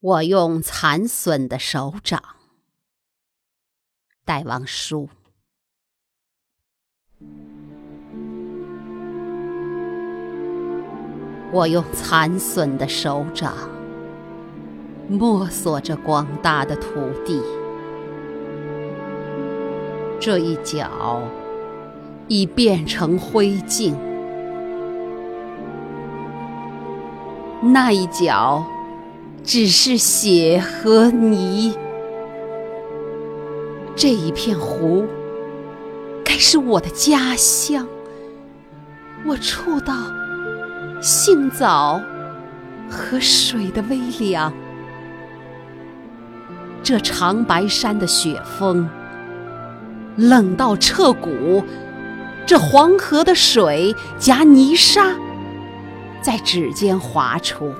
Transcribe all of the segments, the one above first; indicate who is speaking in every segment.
Speaker 1: 我用残损的手掌，戴望舒。我用残损的手掌，摸索着广大的土地。这一角已变成灰烬，那一角只是血和泥。这一片湖，该是我的家乡。我触到杏枣和水的微凉。这长白山的雪峰。冷到彻骨，这黄河的水夹泥沙，在指尖划出。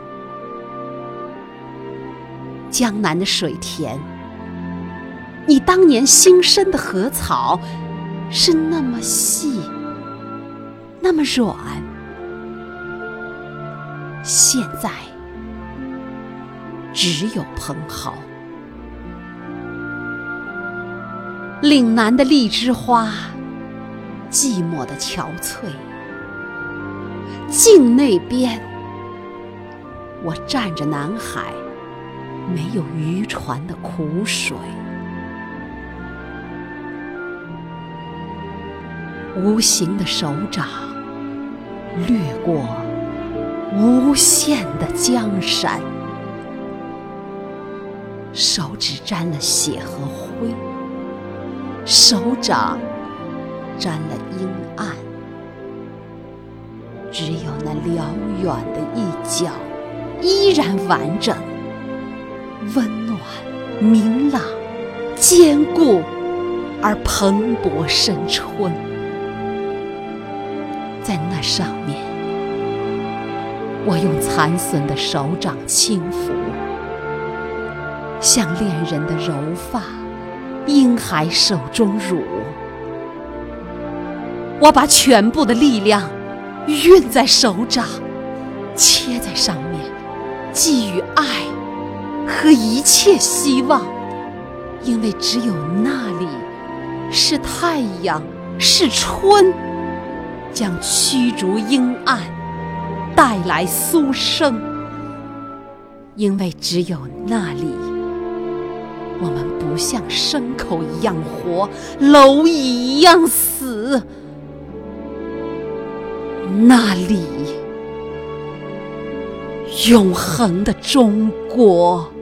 Speaker 1: 江南的水田，你当年新生的禾草，是那么细，那么软，现在只有蓬蒿。岭南的荔枝花，寂寞的憔悴。镜那边，我站着南海，没有渔船的苦水。无形的手掌，掠过无限的江山，手指沾了血和灰。手掌沾了阴暗，只有那辽远的一角依然完整、温暖、明朗、坚固而蓬勃生春。在那上面，我用残损的手掌轻抚，像恋人的柔发。婴孩手中乳，我把全部的力量运在手掌，切在上面，寄予爱和一切希望，因为只有那里是太阳，是春，将驱逐阴暗，带来苏生，因为只有那里。我们不像牲口一样活，蝼蚁一样死。那里，永恒的中国。